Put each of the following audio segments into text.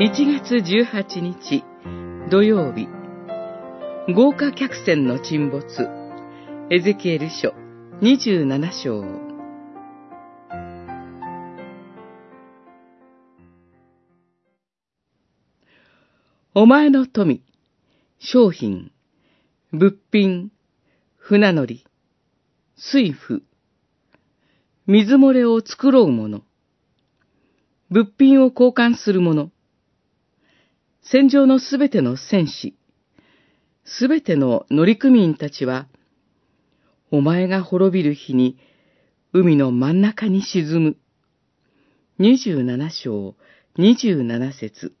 1月18日土曜日。豪華客船の沈没。エゼキエル書27章。お前の富、商品、物品、船乗り、水夫、水漏れを作ろう者、物品を交換する者、戦場のすべての戦士、すべての乗組員たちは、お前が滅びる日に海の真ん中に沈む。二十七章二十七節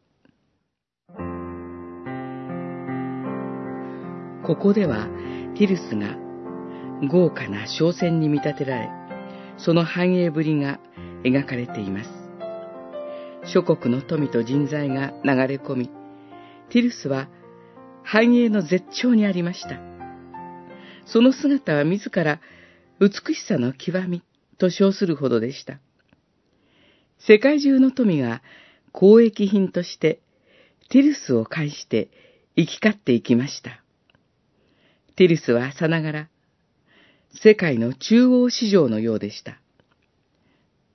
ここではティルスが豪華な商船に見立てられ、その繁栄ぶりが描かれています。諸国の富と人材が流れ込み、ティルスは繁栄の絶頂にありました。その姿は自ら美しさの極みと称するほどでした。世界中の富が交易品としてティルスを介して行き交っていきました。ティルスはさながら世界の中央市場のようでした。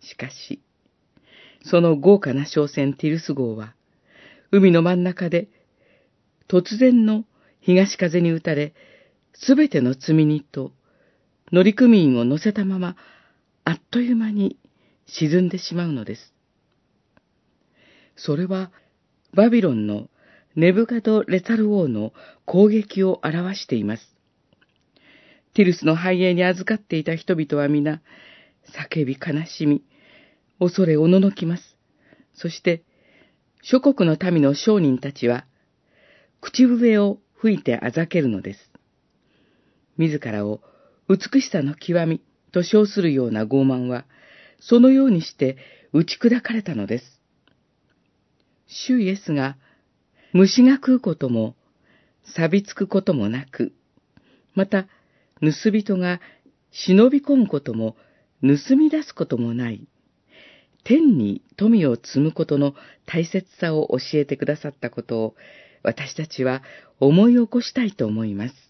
しかし、その豪華な商船ティルス号は、海の真ん中で突然の東風に打たれ、すべての積み荷と乗組員を乗せたまま、あっという間に沈んでしまうのです。それは、バビロンのネブカド・レタル王の攻撃を表しています。ティルスの繁栄に預かっていた人々は皆、叫び悲しみ、恐れおののきます。そして、諸国の民の商人たちは、口笛を吹いてあざけるのです。自らを美しさの極みと称するような傲慢は、そのようにして打ち砕かれたのです。主イエスが虫が食うことも、錆びつくこともなく、また、盗人が忍び込むことも、盗み出すこともない、天に富を積むことの大切さを教えてくださったことを、私たちは思い起こしたいと思います。